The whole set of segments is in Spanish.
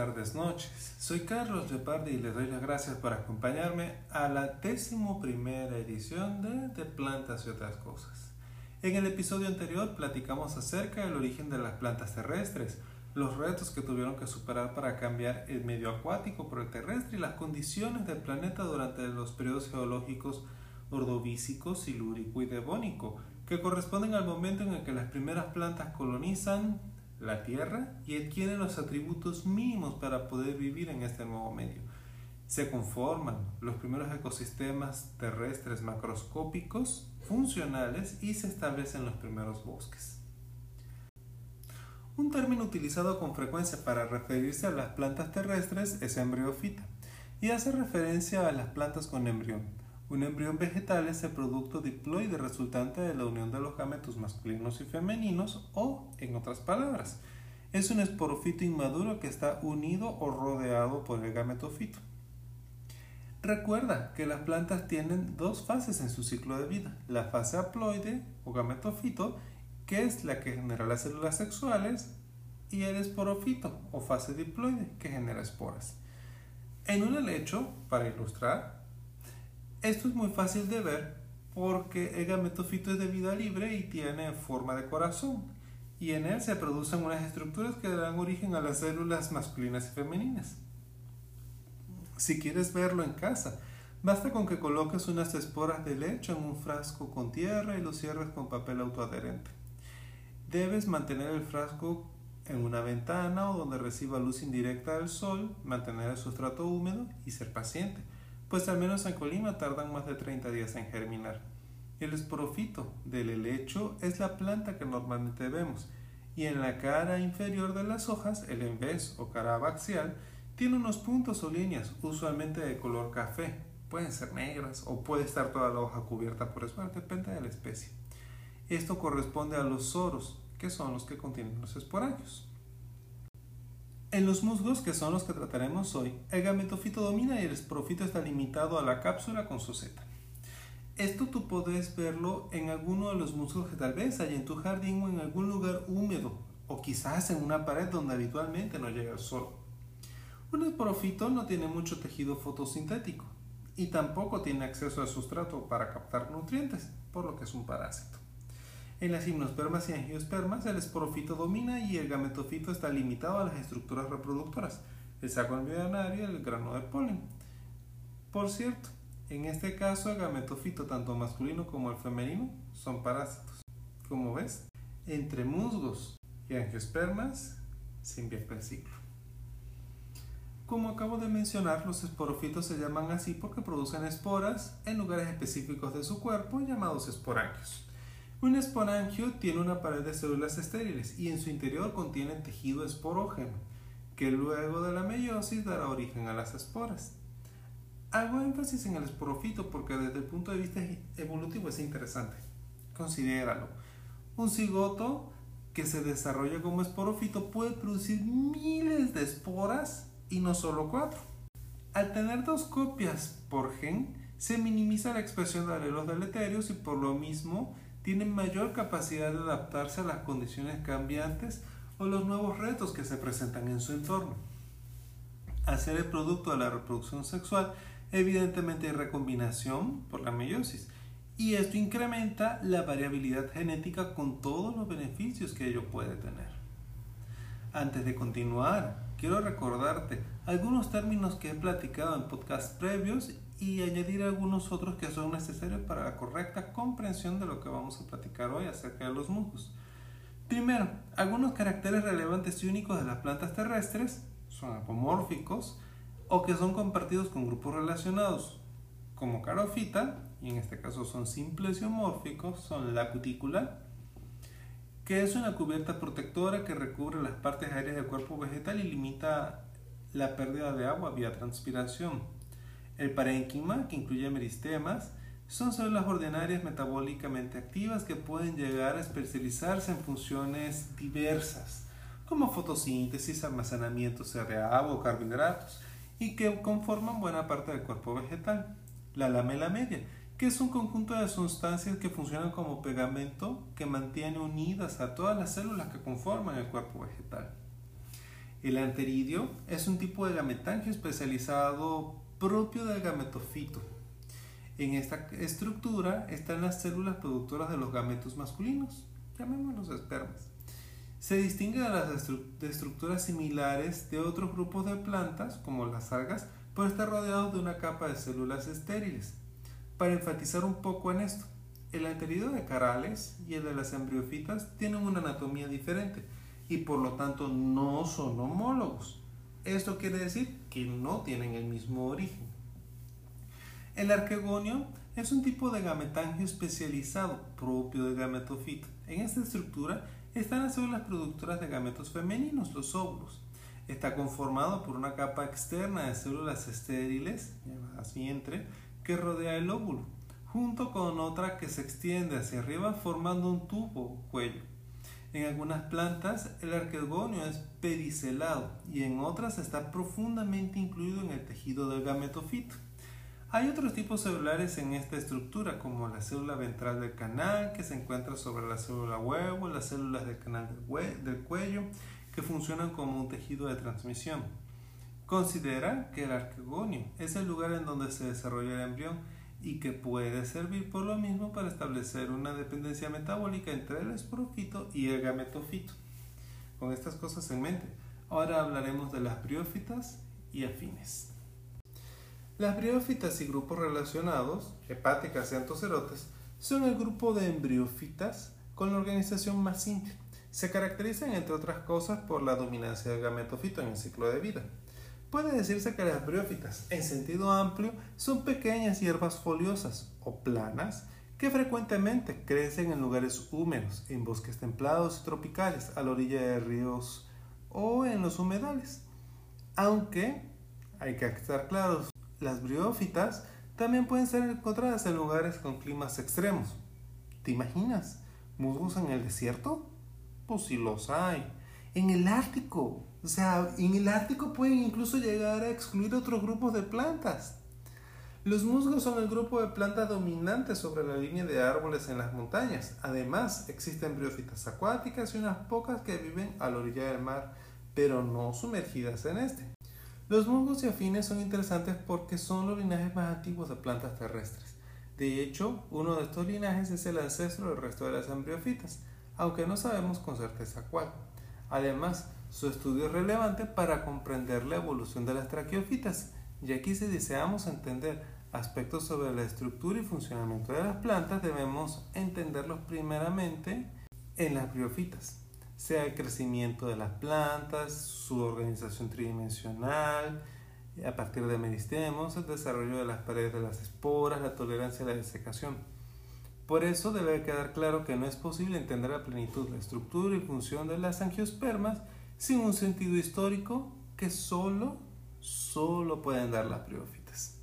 Tardes, noches. Soy Carlos Lepardi y les doy las gracias por acompañarme a la décimo primera edición de De Plantas y otras cosas. En el episodio anterior platicamos acerca del origen de las plantas terrestres, los retos que tuvieron que superar para cambiar el medio acuático por el terrestre y las condiciones del planeta durante los periodos geológicos ordovícico, silúrico y devónico, que corresponden al momento en el que las primeras plantas colonizan la Tierra y adquieren los atributos mínimos para poder vivir en este nuevo medio. Se conforman los primeros ecosistemas terrestres macroscópicos funcionales y se establecen los primeros bosques. Un término utilizado con frecuencia para referirse a las plantas terrestres es embriofita y hace referencia a las plantas con embrión. Un embrión vegetal es el producto diploide resultante de la unión de los gametos masculinos y femeninos o, en otras palabras, es un esporofito inmaduro que está unido o rodeado por el gametofito. Recuerda que las plantas tienen dos fases en su ciclo de vida, la fase haploide o gametofito, que es la que genera las células sexuales, y el esporofito o fase diploide, que genera esporas. En un helecho, para ilustrar, esto es muy fácil de ver porque el gametofito es de vida libre y tiene forma de corazón y en él se producen unas estructuras que dan origen a las células masculinas y femeninas. Si quieres verlo en casa, basta con que coloques unas esporas de leche en un frasco con tierra y lo cierres con papel autoadherente. Debes mantener el frasco en una ventana o donde reciba luz indirecta del sol, mantener el sustrato húmedo y ser paciente pues al menos en Colima tardan más de 30 días en germinar. El esporofito del helecho es la planta que normalmente vemos, y en la cara inferior de las hojas, el envés o cara abaxial, tiene unos puntos o líneas, usualmente de color café. Pueden ser negras o puede estar toda la hoja cubierta por esmalte, depende de la especie. Esto corresponde a los soros, que son los que contienen los esporangios. En los musgos, que son los que trataremos hoy, el gametofito domina y el esporofito está limitado a la cápsula con su seta. Esto tú puedes verlo en alguno de los musgos que tal vez hay en tu jardín o en algún lugar húmedo, o quizás en una pared donde habitualmente no llega el sol. Un esporofito no tiene mucho tejido fotosintético y tampoco tiene acceso al sustrato para captar nutrientes, por lo que es un parásito. En las gimnospermas y angiospermas, el esporofito domina y el gametofito está limitado a las estructuras reproductoras, el saco embrionario y el grano de polen. Por cierto, en este caso el gametofito, tanto masculino como el femenino, son parásitos. Como ves, entre musgos y angiospermas se invierte el ciclo. Como acabo de mencionar, los esporofitos se llaman así porque producen esporas en lugares específicos de su cuerpo llamados esporangios. Un esporangio tiene una pared de células estériles y en su interior contiene tejido esporógeno, que luego de la meiosis dará origen a las esporas. Hago énfasis en el esporofito porque desde el punto de vista evolutivo es interesante. Considéralo. Un cigoto que se desarrolla como esporofito puede producir miles de esporas y no solo cuatro. Al tener dos copias por gen, se minimiza la expresión de alelos deleterios y por lo mismo tienen mayor capacidad de adaptarse a las condiciones cambiantes o los nuevos retos que se presentan en su entorno. Ser el producto de la reproducción sexual, evidentemente hay recombinación por la meiosis, y esto incrementa la variabilidad genética con todos los beneficios que ello puede tener. Antes de continuar, quiero recordarte algunos términos que he platicado en podcasts previos y añadir algunos otros que son necesarios para la correcta comprensión de lo que vamos a platicar hoy acerca de los musgos. Primero, algunos caracteres relevantes y únicos de las plantas terrestres son apomórficos o que son compartidos con grupos relacionados, como carofita, y en este caso son simples y homórficos, son la cutícula, que es una cubierta protectora que recubre las partes aéreas del cuerpo vegetal y limita la pérdida de agua vía transpiración. El parénquima, que incluye meristemas, son células ordinarias metabólicamente activas que pueden llegar a especializarse en funciones diversas, como fotosíntesis, almacenamiento agua o carbohidratos, y que conforman buena parte del cuerpo vegetal. La lamela media, que es un conjunto de sustancias que funcionan como pegamento que mantiene unidas a todas las células que conforman el cuerpo vegetal. El anteridio es un tipo de gametangio especializado propio del gametofito. En esta estructura están las células productoras de los gametos masculinos, llamémoslos espermas. Se distingue de las estructuras similares de otros grupos de plantas, como las algas, por estar rodeados de una capa de células estériles. Para enfatizar un poco en esto, el anterior de carales y el de las embriofitas tienen una anatomía diferente y por lo tanto no son homólogos. Esto quiere decir que no tienen el mismo origen. El arquegonio es un tipo de gametangio especializado propio del gametofito. En esta estructura están las células productoras de gametos femeninos, los óvulos. Está conformado por una capa externa de células estériles, llamadas vientre, que rodea el óvulo, junto con otra que se extiende hacia arriba formando un tubo o cuello. En algunas plantas el arquegonio es pedicelado y en otras está profundamente incluido en el tejido del gametofito. Hay otros tipos celulares en esta estructura, como la célula ventral del canal, que se encuentra sobre la célula huevo, las células del canal del, cuello, que funcionan como un tejido de transmisión. Considera que el arquegonio es el lugar en donde se desarrolla el embrión y que puede servir por lo mismo para establecer una dependencia metabólica entre el esporofito y el gametofito. Con estas cosas en mente, ahora hablaremos de las briófitas y afines. Las briófitas y grupos relacionados, hepáticas y antocerotes, son el grupo de embriófitas con la organización más simple. Se caracterizan, entre otras cosas, por la dominancia del gametofito en el ciclo de vida. Puede decirse que las briófitas, en sentido amplio, son pequeñas hierbas foliosas o planas que frecuentemente crecen en lugares húmedos, en bosques templados y tropicales, a la orilla de ríos o en los humedales. Aunque hay que estar claros, las briófitas también pueden ser encontradas en lugares con climas extremos. ¿Te imaginas? ¿Musgos en el desierto? Pues sí los hay. En el Ártico. O sea, en el Ártico pueden incluso llegar a excluir otros grupos de plantas. Los musgos son el grupo de plantas dominantes sobre la línea de árboles en las montañas. Además, existen briófitas acuáticas y unas pocas que viven a la orilla del mar, pero no sumergidas en este. Los musgos y afines son interesantes porque son los linajes más antiguos de plantas terrestres. De hecho, uno de estos linajes es el ancestro del resto de las embriofitas, aunque no sabemos con certeza cuál. Además, su estudio es relevante para comprender la evolución de las traqueofitas, y aquí si deseamos entender aspectos sobre la estructura y funcionamiento de las plantas, debemos entenderlos primeramente en las briofitas sea el crecimiento de las plantas, su organización tridimensional, a partir de meristemos, el desarrollo de las paredes de las esporas, la tolerancia a la desecación. Por eso debe quedar claro que no es posible entender a plenitud la estructura y función de las angiospermas sin un sentido histórico que solo, solo pueden dar las briófitas.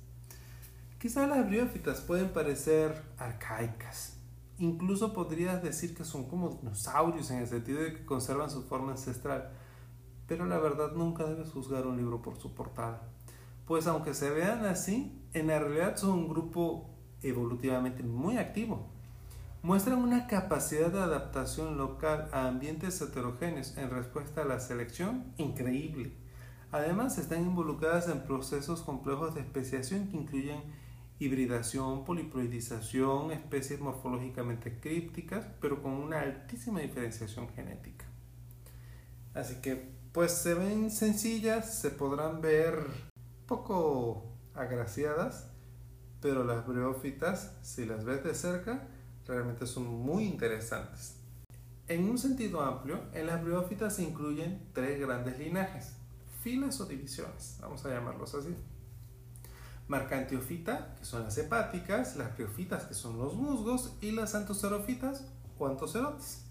Quizás las briófitas pueden parecer arcaicas, Incluso podrías decir que son como dinosaurios en el sentido de que conservan su forma ancestral. Pero la verdad nunca debes juzgar un libro por su portada. Pues aunque se vean así, en la realidad son un grupo evolutivamente muy activo. Muestran una capacidad de adaptación local a ambientes heterogéneos en respuesta a la selección increíble. Además, están involucradas en procesos complejos de especiación que incluyen hibridación, poliploidización, especies morfológicamente crípticas, pero con una altísima diferenciación genética. Así que, pues se ven sencillas, se podrán ver poco agraciadas, pero las briófitas, si las ves de cerca, realmente son muy interesantes. En un sentido amplio, en las briófitas se incluyen tres grandes linajes, filas o divisiones, vamos a llamarlos así. Marcantiofita, que son las hepáticas, las criofitas, que son los musgos, y las antocerofitas o antocerotes.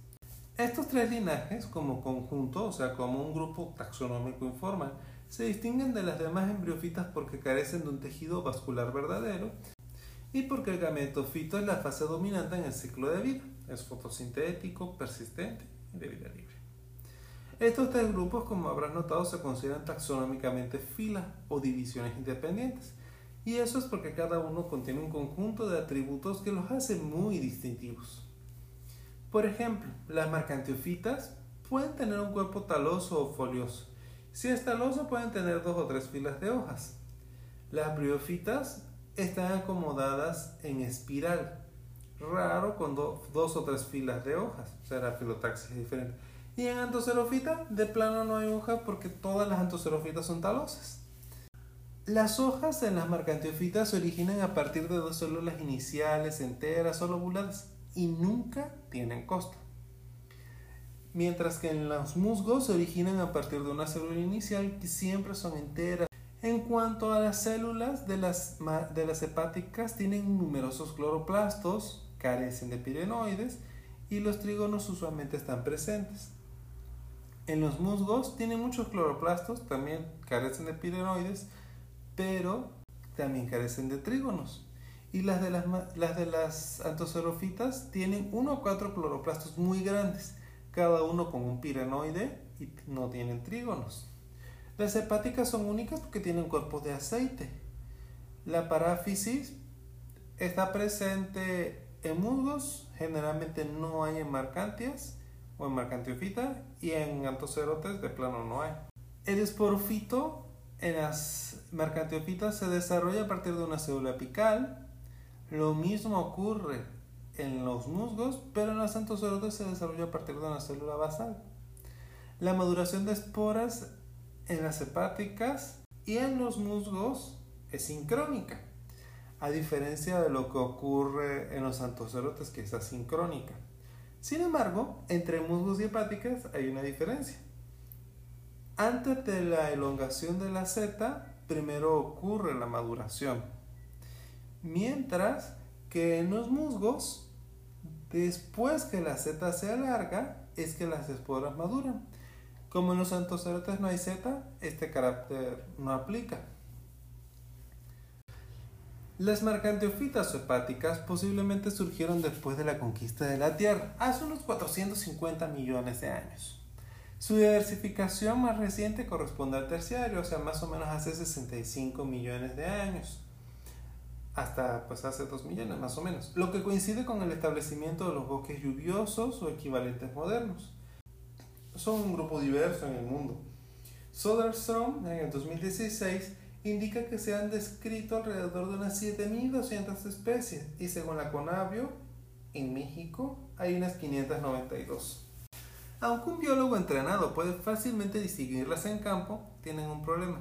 Estos tres linajes, como conjunto, o sea, como un grupo taxonómico informal, se distinguen de las demás embriofitas porque carecen de un tejido vascular verdadero y porque el gametofito es la fase dominante en el ciclo de vida. Es fotosintético, persistente y de vida libre. Estos tres grupos, como habrás notado, se consideran taxonómicamente filas o divisiones independientes y eso es porque cada uno contiene un conjunto de atributos que los hace muy distintivos. Por ejemplo, las marcantiofitas pueden tener un cuerpo taloso o folioso. Si es taloso pueden tener dos o tres filas de hojas. Las briofitas están acomodadas en espiral, raro con dos o tres filas de hojas, o sea, la filotaxis es diferente. Y en antocerofita de plano no hay hoja porque todas las antocerofitas son talosas. Las hojas en las marcantiofitas se originan a partir de dos células iniciales enteras o lobuladas y nunca tienen costa. Mientras que en los musgos se originan a partir de una célula inicial que siempre son enteras. En cuanto a las células de las, de las hepáticas, tienen numerosos cloroplastos, carecen de pirenoides y los trígonos usualmente están presentes. En los musgos tienen muchos cloroplastos, también carecen de pirenoides, pero también carecen de trígonos. Y las de las, las, de las antocerofitas tienen uno o cuatro cloroplastos muy grandes, cada uno con un pirenoide y no tienen trígonos. Las hepáticas son únicas porque tienen cuerpos de aceite. La paráfisis está presente en musgos, generalmente no hay en marcantias o en marcantiofita y en antocerotes de plano no hay. El esporofito en las mercantiofitas se desarrolla a partir de una célula apical. Lo mismo ocurre en los musgos, pero en los antocerotes se desarrolla a partir de una célula basal. La maduración de esporas en las hepáticas y en los musgos es sincrónica, a diferencia de lo que ocurre en los antocerotes que es asincrónica. Sin embargo, entre musgos y hepáticas hay una diferencia. Antes de la elongación de la seta, primero ocurre la maduración. Mientras que en los musgos, después que la seta se alarga, es que las esporas maduran. Como en los antocerotes no hay seta, este carácter no aplica. Las marcanteofitas hepáticas posiblemente surgieron después de la conquista de la Tierra, hace unos 450 millones de años. Su diversificación más reciente corresponde al terciario, o sea, más o menos hace 65 millones de años, hasta pues hace 2 millones más o menos, lo que coincide con el establecimiento de los bosques lluviosos o equivalentes modernos. Son un grupo diverso en el mundo. Soderstrom, en el 2016, indica que se han descrito alrededor de unas 7.200 especies y según la Conavio, en México hay unas 592. Aunque un biólogo entrenado puede fácilmente distinguirlas en campo, tienen un problema.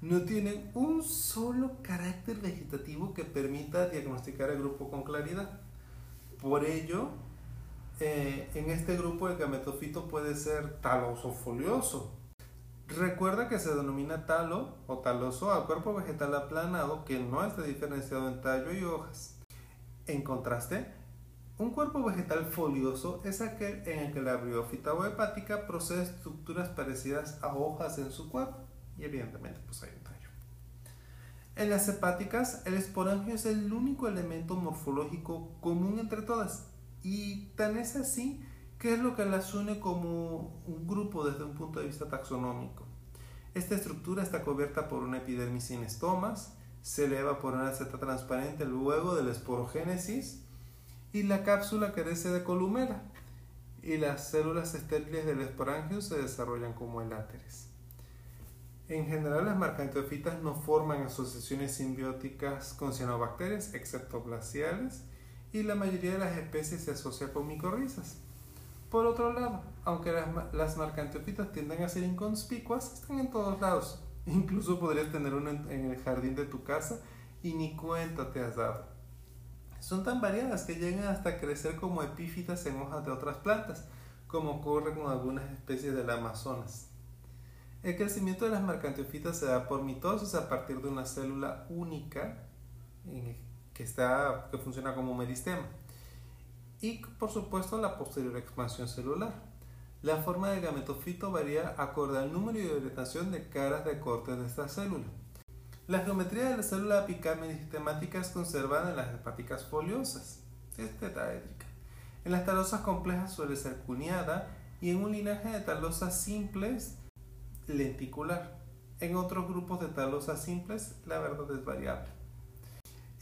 No tienen un solo carácter vegetativo que permita diagnosticar el grupo con claridad. Por ello, eh, en este grupo el gametofito puede ser taloso folioso. Recuerda que se denomina talo o taloso al cuerpo vegetal aplanado que no está diferenciado en tallo y hojas. En contraste, un cuerpo vegetal folioso es aquel en el que la briófita o hepática procede estructuras parecidas a hojas en su cuerpo y evidentemente pues hay un tallo. En las hepáticas el esporangio es el único elemento morfológico común entre todas y tan es así que es lo que las une como un grupo desde un punto de vista taxonómico. Esta estructura está cubierta por una epidermis sin estomas, se eleva por una seta transparente luego de la esporogénesis y la cápsula carece de columela y las células estériles del esporangio se desarrollan como eláteres. En general, las marcanteofitas no forman asociaciones simbióticas con cianobacterias, excepto glaciales, y la mayoría de las especies se asocia con micorrizas. Por otro lado, aunque las, las marcanteofitas tienden a ser inconspicuas, están en todos lados. Incluso podrías tener una en el jardín de tu casa y ni cuenta te has dado. Son tan variadas que llegan hasta crecer como epífitas en hojas de otras plantas, como ocurre con algunas especies del Amazonas. El crecimiento de las marcantiofitas se da por mitosis a partir de una célula única que, está, que funciona como meristema y por supuesto la posterior expansión celular. La forma del gametofito varía acorde al número y orientación de caras de corte de esta célula. La geometría de la célula apical sistemática es conservada en las hepáticas foliosas, es tetraédrica. En las talosas complejas suele ser cuneada y en un linaje de talosas simples lenticular. En otros grupos de talosas simples la verdad es variable.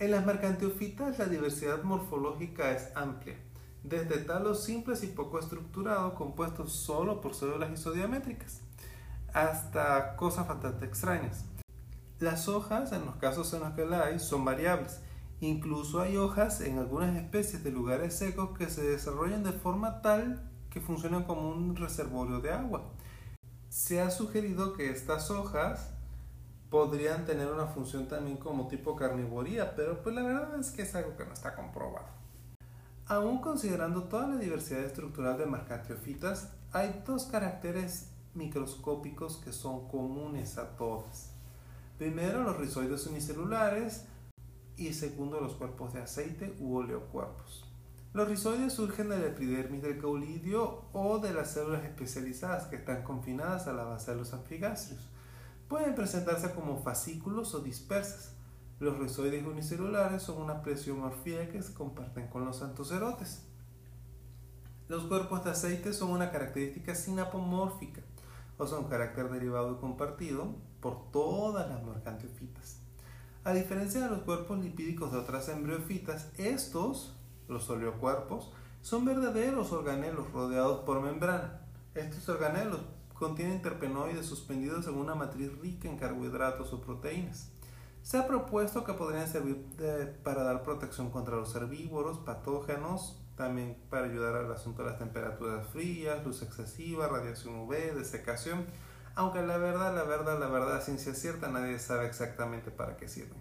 En las mercantiofitas la diversidad morfológica es amplia, desde talos simples y poco estructurados compuestos solo por células isodiamétricas hasta cosas bastante extrañas. Las hojas, en los casos en los que la hay, son variables. Incluso hay hojas en algunas especies de lugares secos que se desarrollan de forma tal que funcionan como un reservorio de agua. Se ha sugerido que estas hojas podrían tener una función también como tipo carnivoría, pero pues la verdad es que es algo que no está comprobado. Aún considerando toda la diversidad estructural de marcatiofitas, hay dos caracteres microscópicos que son comunes a todas. Primero, los rizoides unicelulares y segundo, los cuerpos de aceite u oleocuerpos. Los rizoides surgen de la epidermis del caulidio o de las células especializadas que están confinadas a la base de los anfigáceos. Pueden presentarse como fascículos o dispersas. Los rizoides unicelulares son una plesiomorfía que se comparten con los antocerotes. Los cuerpos de aceite son una característica sinapomórfica, o son carácter derivado y compartido por todas las mercantiofitas. A diferencia de los cuerpos lipídicos de otras embriofitas, estos, los oleocuerpos, son verdaderos organelos rodeados por membrana. Estos organelos contienen terpenoides suspendidos en una matriz rica en carbohidratos o proteínas. Se ha propuesto que podrían servir para dar protección contra los herbívoros, patógenos, también para ayudar al asunto de las temperaturas frías, luz excesiva, radiación UV, desecación, aunque la verdad, la verdad, la verdad, ciencia cierta, nadie sabe exactamente para qué sirven.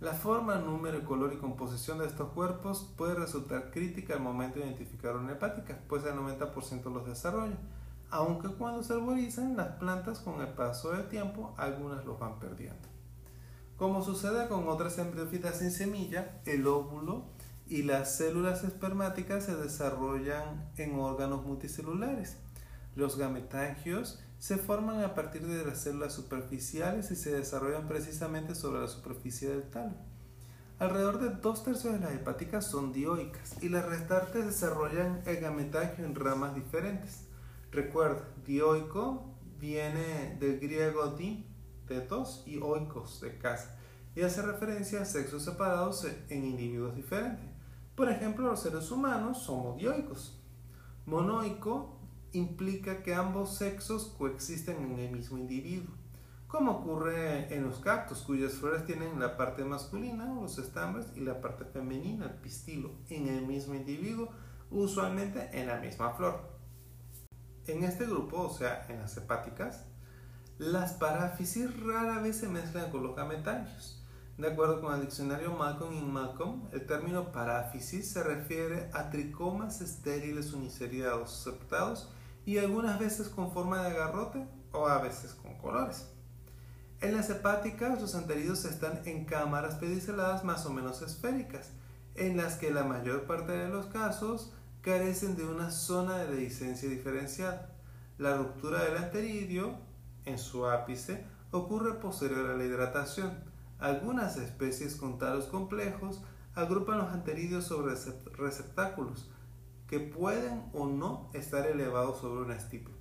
La forma, número, color y composición de estos cuerpos puede resultar crítica al momento de identificar una hepática, pues el 90% los desarrolla, aunque cuando se arborizan las plantas con el paso del tiempo, algunas los van perdiendo. Como sucede con otras embriofitas sin semilla, el óvulo y las células espermáticas se desarrollan en órganos multicelulares. Los gametangios se forman a partir de las células superficiales y se desarrollan precisamente sobre la superficie del talo. Alrededor de dos tercios de las hepáticas son dioicas y las restantes desarrollan el gametangio en ramas diferentes. Recuerda, dioico viene del griego di, tetos, y oikos, de casa, y hace referencia a sexos separados en individuos diferentes. Por ejemplo, los seres humanos somos dioicos. Monoico implica que ambos sexos coexisten en el mismo individuo, como ocurre en los cactus, cuyas flores tienen la parte masculina, los estambres, y la parte femenina, el pistilo, en el mismo individuo, usualmente en la misma flor. En este grupo, o sea, en las hepáticas, las paráfisis rara vez se mezclan con los gametangios. De acuerdo con el diccionario Malcolm y Malcolm, el término paráfisis se refiere a tricomas estériles uniceriados septados y algunas veces con forma de garrote o a veces con colores. En las hepáticas, los anteridos están en cámaras pediceladas más o menos esféricas, en las que la mayor parte de los casos carecen de una zona de dehiscencia diferenciada. La ruptura del anteridio, en su ápice, ocurre posterior a la hidratación algunas especies con talos complejos agrupan los anteridios sobre receptáculos que pueden o no estar elevados sobre un estipo.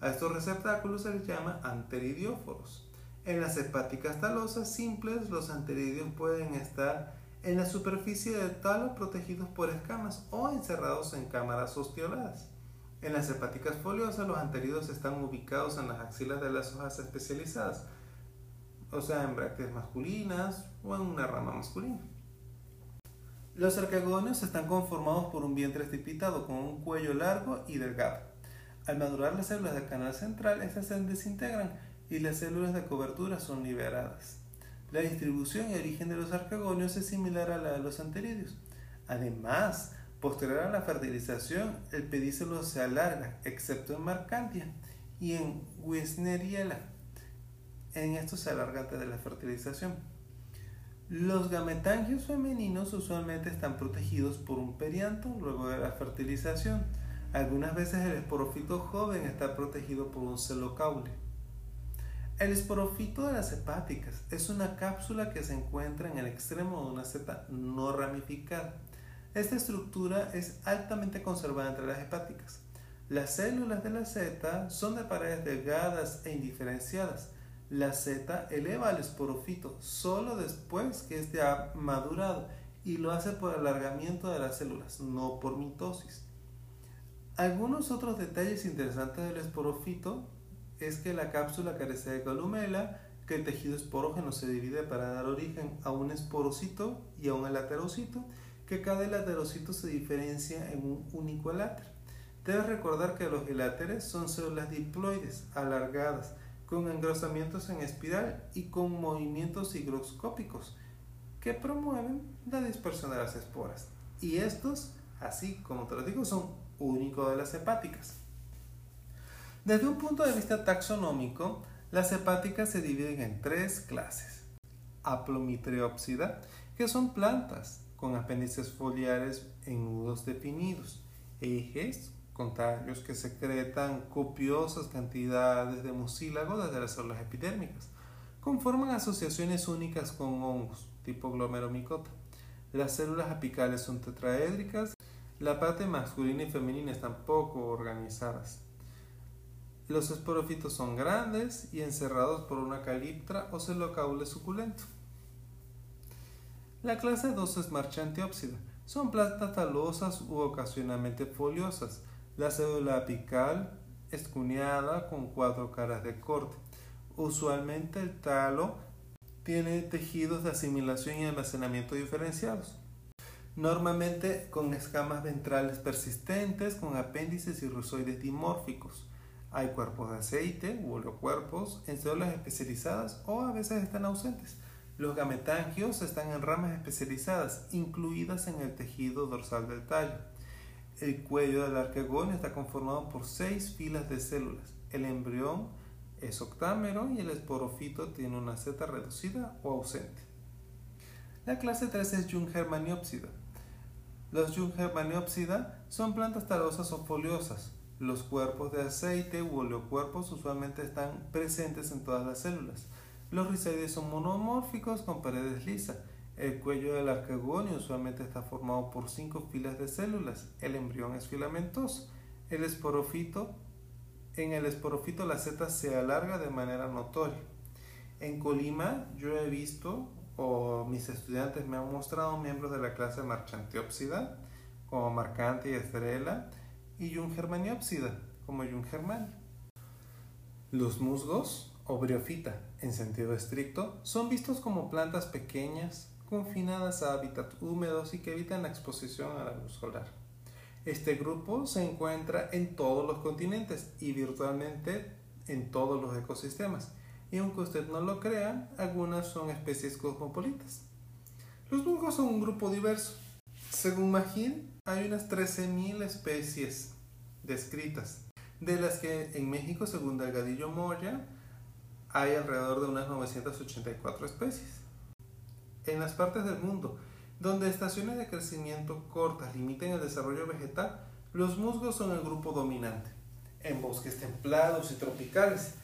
A estos receptáculos se les llama anteridióforos. En las hepáticas talosas simples, los anteridios pueden estar en la superficie del talo protegidos por escamas o encerrados en cámaras ostioladas. En las hepáticas foliosas, los anteridios están ubicados en las axilas de las hojas especializadas, o sea, en brácteas masculinas o en una rama masculina. Los arcagonios están conformados por un vientre estipitado con un cuello largo y delgado. Al madurar las células del canal central, estas se desintegran y las células de cobertura son liberadas. La distribución y origen de los arcagonios es similar a la de los anteridios. Además, posterior a la fertilización, el pedicelo se alarga, excepto en Marcantia y en Wisneriella. En esto se alarga antes de la fertilización. Los gametangios femeninos usualmente están protegidos por un perianto luego de la fertilización. Algunas veces el esporofito joven está protegido por un celocaule. El esporofito de las hepáticas es una cápsula que se encuentra en el extremo de una seta no ramificada. Esta estructura es altamente conservada entre las hepáticas. Las células de la seta son de paredes delgadas e indiferenciadas la seta eleva el esporofito solo después que este ha madurado y lo hace por alargamiento de las células, no por mitosis. Algunos otros detalles interesantes del esporofito es que la cápsula carece de columela, que el tejido esporógeno se divide para dar origen a un esporocito y a un elaterocito, que cada elaterocito se diferencia en un único eláter. Debes recordar que los eláteres son células diploides, alargadas, con engrosamientos en espiral y con movimientos higroscópicos que promueven la dispersión de las esporas. Y estos, así como te lo digo, son únicos de las hepáticas. Desde un punto de vista taxonómico, las hepáticas se dividen en tres clases. Aplomitreopsida, que son plantas con apéndices foliares en nudos definidos, ejes con tallos que secretan copiosas cantidades de mucílago desde las células epidérmicas. Conforman asociaciones únicas con hongos, tipo glomeromicota. Las células apicales son tetraédricas, la parte masculina y femenina están poco organizadas. Los esporofitos son grandes y encerrados por una caliptra o celocaule suculento. La clase 2 es marchantiópsida. Son plantas talosas u ocasionalmente foliosas. La cédula apical es cuneada con cuatro caras de corte. Usualmente el talo tiene tejidos de asimilación y almacenamiento diferenciados. Normalmente con escamas ventrales persistentes, con apéndices y rizoides dimórficos. Hay cuerpos de aceite u oleocuerpos en células especializadas o a veces están ausentes. Los gametangios están en ramas especializadas, incluidas en el tejido dorsal del tallo. El cuello del arquegón está conformado por seis filas de células. El embrión es octámero y el esporofito tiene una seta reducida o ausente. La clase 3 es Jungermaniopsida. Los Jungermaniopsida son plantas talosas o foliosas. Los cuerpos de aceite u oleocuerpos usualmente están presentes en todas las células. Los rizoides son monomórficos con paredes lisas. El cuello del arquegonio usualmente está formado por cinco filas de células. El embrión es filamentoso. El esporofito, en el esporofito la seta se alarga de manera notoria. En Colima yo he visto, o mis estudiantes me han mostrado miembros de la clase Marchantiopsida, como Marcante y Estrella, y Jungermaniopsida, como Jungermani. Los musgos o briofita en sentido estricto son vistos como plantas pequeñas confinadas a hábitats húmedos y que evitan la exposición a la luz solar. Este grupo se encuentra en todos los continentes y virtualmente en todos los ecosistemas. Y aunque usted no lo crea, algunas son especies cosmopolitas. Los musgos son un grupo diverso. Según Magin, hay unas 13.000 especies descritas, de las que en México, según Delgadillo Moya, hay alrededor de unas 984 especies. En las partes del mundo donde estaciones de crecimiento cortas limiten el desarrollo vegetal, los musgos son el grupo dominante. En bosques templados y tropicales,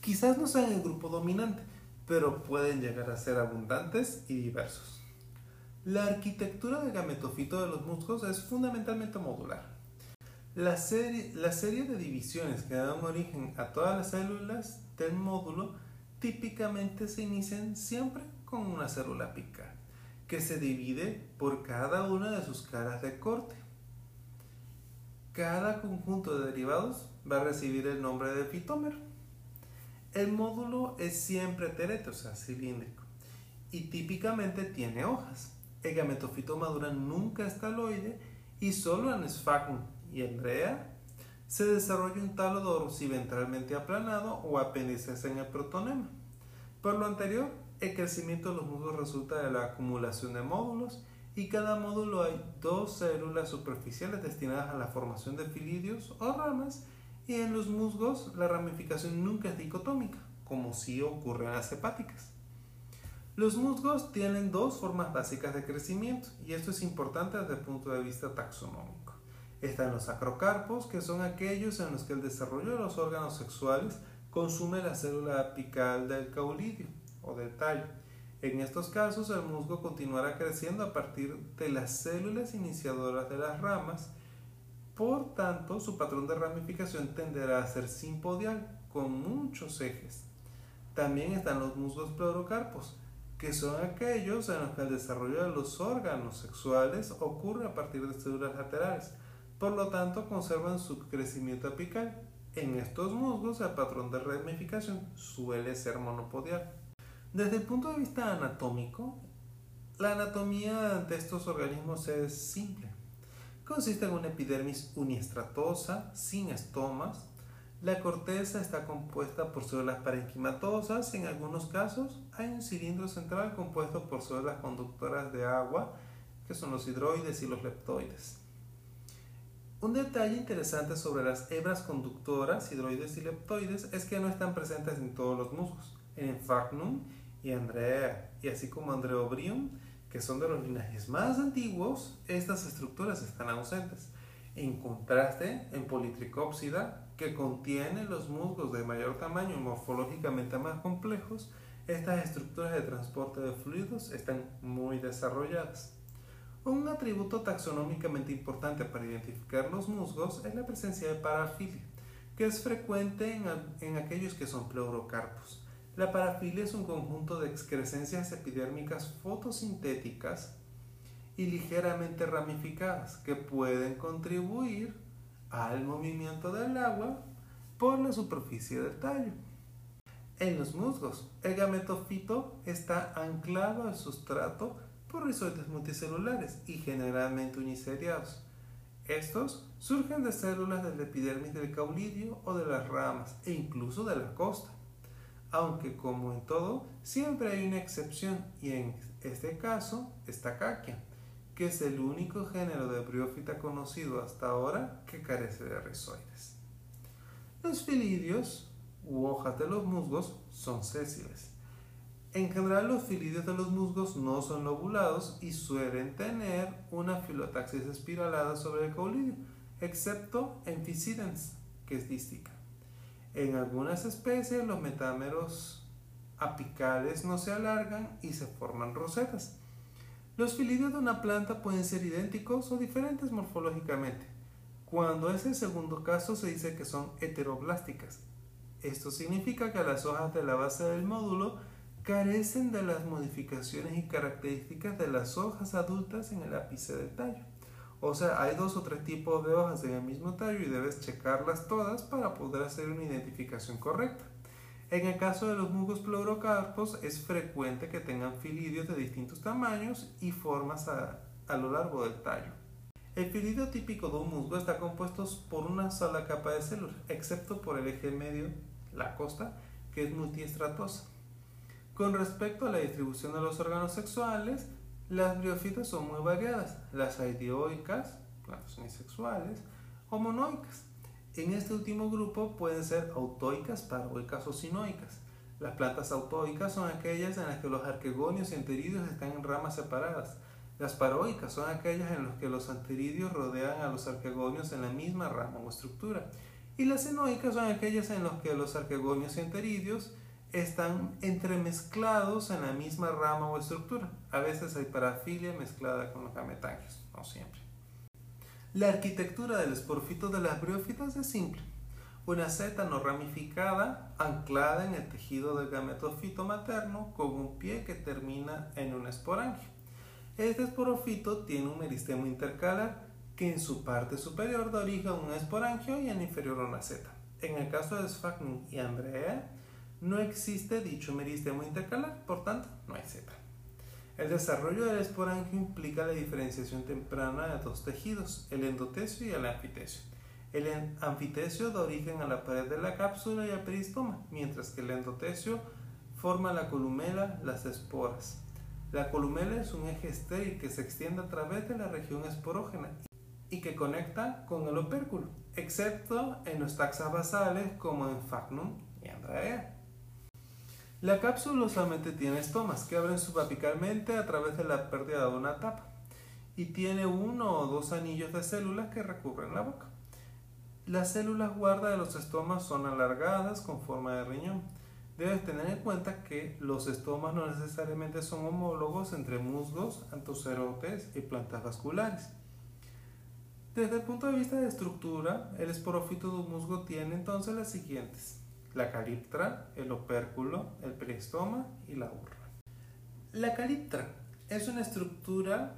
quizás no sean el grupo dominante, pero pueden llegar a ser abundantes y diversos. La arquitectura del gametofito de los musgos es fundamentalmente modular. La serie, de divisiones que dan origen a todas las células del módulo típicamente se inician siempre con una célula apical, que se divide por cada una de sus caras de corte. Cada conjunto de derivados va a recibir el nombre de fitómero. El módulo es siempre terete, o sea, cilíndrico, y típicamente tiene hojas. El gametofito madura nunca estaloide y solo en esfagmo y en brea se desarrolla un talo dorsiventralmente aplanado o apéndices en el protonema. Por lo anterior, el crecimiento de los musgos resulta de la acumulación de módulos y cada módulo hay dos células superficiales destinadas a la formación de filidios o ramas y en los musgos la ramificación nunca es dicotómica, como sí ocurre en las hepáticas. Los musgos tienen dos formas básicas de crecimiento y esto es importante desde el punto de vista taxonómico. Están los acrocarpos, que son aquellos en los que el desarrollo de los órganos sexuales consume la célula apical del caulidio o del tallo. En estos casos, el musgo continuará creciendo a partir de las células iniciadoras de las ramas, por tanto, su patrón de ramificación tenderá a ser simpodial, con muchos ejes. También están los musgos pleurocarpos, que son aquellos en los que el desarrollo de los órganos sexuales ocurre a partir de células laterales, por lo tanto conservan su crecimiento apical. En estos musgos el patrón de ramificación suele ser monopodial. Desde el punto de vista anatómico, la anatomía de estos organismos es simple. Consiste en una epidermis uniestratosa, sin estomas. La corteza está compuesta por células parenquimatosas. En algunos casos hay un cilindro central compuesto por células conductoras de agua, que son los hidroides y los leptoides. Un detalle interesante sobre las hebras conductoras, hidroides y leptoides, es que no están presentes en todos los musgos. En Fagnum y Andrea, y así como Andreobrium, que son de los linajes más antiguos, estas estructuras están ausentes. En contraste, en Politricopsida, que contiene los musgos de mayor tamaño y morfológicamente más complejos, estas estructuras de transporte de fluidos están muy desarrolladas. Un atributo taxonómicamente importante para identificar los musgos es la presencia de parafilia, que es frecuente en, aquellos que son pleurocarpos. La parafilia es un conjunto de excrescencias epidérmicas fotosintéticas y ligeramente ramificadas que pueden contribuir al movimiento del agua por la superficie del tallo. En los musgos, el gametofito está anclado al sustrato por rizoides multicelulares y generalmente uniseriados. Estos surgen de células del epidermis del caulidio o de las ramas e incluso de la costa. Aunque como en todo, siempre hay una excepción y en este caso está Caquia, que es el único género de briófita conocido hasta ahora que carece de rizoides. Los filidios u hojas de los musgos son sésiles en general los filidios de los musgos no son lobulados y suelen tener una filotaxis espiralada sobre el caulidio, excepto en Physidens, que es dística. En algunas especies los metámeros apicales no se alargan y se forman rosetas. Los filidios de una planta pueden ser idénticos o diferentes morfológicamente. Cuando es el segundo caso se dice que son heteroblásticas. Esto significa que las hojas de la base del módulo carecen de las modificaciones y características de las hojas adultas en el ápice del tallo. O sea, hay dos o tres tipos de hojas en el mismo tallo y debes checarlas todas para poder hacer una identificación correcta. En el caso de los musgos pleurocarpos es frecuente que tengan filidios de distintos tamaños y formas a, lo largo del tallo. El filidio típico de un musgo está compuesto por una sola capa de células, excepto por el eje medio, la costa, que es multiestratosa. Con respecto a la distribución de los órganos sexuales, las briofitas son muy variadas. Las hay dioicas, plantas unisexuales, o monoicas. En este último grupo pueden ser autoicas, paroicas o sinoicas. Las plantas autoicas son aquellas en las que los arquegonios y anteridios están en ramas separadas. Las paroicas son aquellas en las que los anteridios rodean a los arquegonios en la misma rama o estructura. Y las sinoicas son aquellas en las que los arquegonios y anteridios están entremezclados en la misma rama o estructura. A veces hay parafilia mezclada con los gametangios, no siempre. La arquitectura del esporfito de las briófitas es simple. Una seta no ramificada anclada en el tejido del gametofito materno con un pie que termina en un esporangio. Este esporofito tiene un meristemo intercalar que en su parte superior da origen a un esporangio y en inferior a una seta. En el caso de Sphagnum y Andrea, no existe dicho meristemo intercalar, por tanto, no hay Z. El desarrollo del esporangio implica la diferenciación temprana de dos tejidos, el endotesio y el anfitesio. El anfitesio da origen a la pared de la cápsula y al peristoma, mientras que el endotesio forma la columela, las esporas. La columela es un eje estéril que se extiende a través de la región esporógena y que conecta con el opérculo, excepto en los taxas basales como en Fagnum y Andraea. La cápsula usualmente tiene estomas que abren subapicalmente a través de la pérdida de una tapa y tiene uno o dos anillos de células que recubren la boca. Las células guarda de los estomas son alargadas con forma de riñón. Debes tener en cuenta que los estomas no necesariamente son homólogos entre musgos, antocerotes y plantas vasculares. Desde el punto de vista de estructura, el esporofito de un musgo tiene entonces las siguientes la caliptra, el opérculo, el peristoma y la urna. La caliptra es una estructura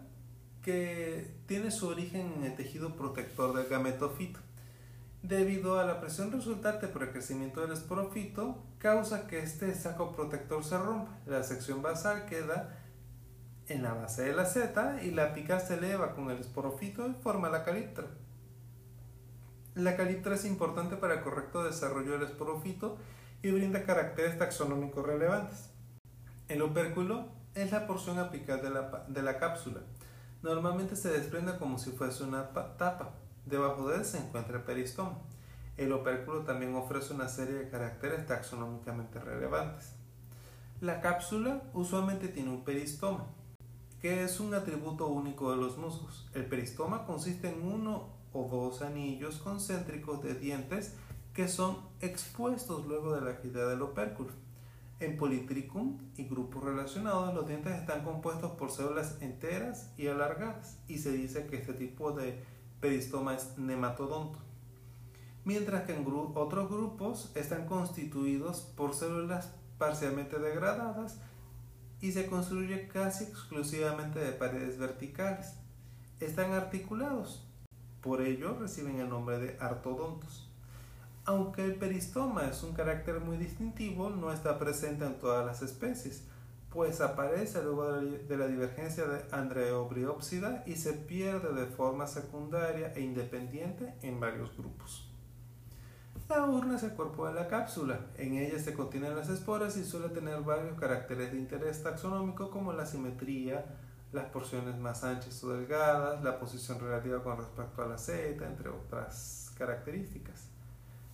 que tiene su origen en el tejido protector del gametofito debido a la presión resultante por el crecimiento del esporofito, causa que este saco protector se rompa. La sección basal queda en la base de la seta y la apical se eleva con el esporofito y forma la caliptra. La caliptra es importante para el correcto desarrollo del esporofito y brinda caracteres taxonómicos relevantes. El opérculo es la porción apical de la, cápsula. Normalmente se desprende como si fuese una tapa. Debajo de él se encuentra el peristoma. El opérculo también ofrece una serie de caracteres taxonómicamente relevantes. La cápsula usualmente tiene un peristoma, que es un atributo único de los musgos. El peristoma consiste en uno o dos anillos concéntricos de dientes que son expuestos luego de la gira del opérculo. En Polytrichum y grupos relacionados, los dientes están compuestos por células enteras y alargadas, y se dice que este tipo de peristoma es nematodonto. Mientras que en otros grupos están constituidos por células parcialmente degradadas y se construye casi exclusivamente de paredes verticales. Están articulados, por ello reciben el nombre de artodontos. Aunque el peristoma es un carácter muy distintivo, no está presente en todas las especies, pues aparece luego de la divergencia de Andreobriopsida y se pierde de forma secundaria e independiente en varios grupos. La urna es el cuerpo de la cápsula. En ella se contienen las esporas y suele tener varios caracteres de interés taxonómico como la simetría, las porciones más anchas o delgadas, la posición relativa con respecto a la seta, entre otras características.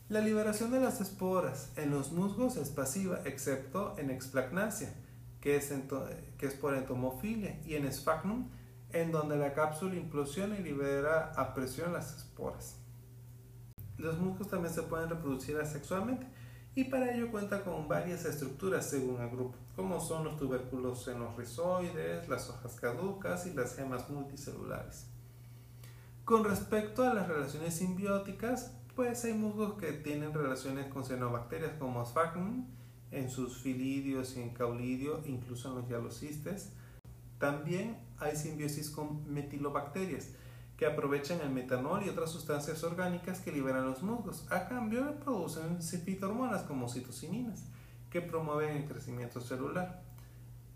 La liberación de las esporas en los musgos es pasiva, excepto en explagnasia, que es, que es por entomofilia, y en sphagnum, en donde la cápsula implosiona y libera a presión las esporas. Los musgos también se pueden reproducir asexualmente y para ello cuenta con varias estructuras según el grupo, como son los tubérculos rizoides, las hojas caducas y las gemas multicelulares. Con respecto a las relaciones simbióticas, pues hay musgos que tienen relaciones con cianobacterias como Sphagnum en sus filidios y en caulidio, incluso en los hialocistes. También hay simbiosis con metilobacterias que aprovechan el metanol y otras sustancias orgánicas que liberan los musgos. A cambio, producen hormonas como citocininas que promueven el crecimiento celular.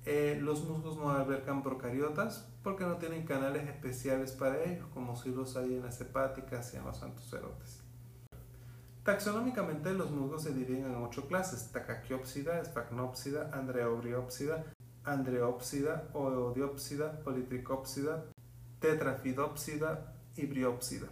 Eh, los musgos no albergan procariotas porque no tienen canales especiales para ellos, como si los hay en las hepáticas y en los antocerotes. Taxonómicamente los musgos se dividen en ocho clases, Tacaquiopsida, Sphagnopsida, Andreobriopsida, Andreopsida, Oeodiopsida, Politricopsida, Tetrafidopsida y Briopsida.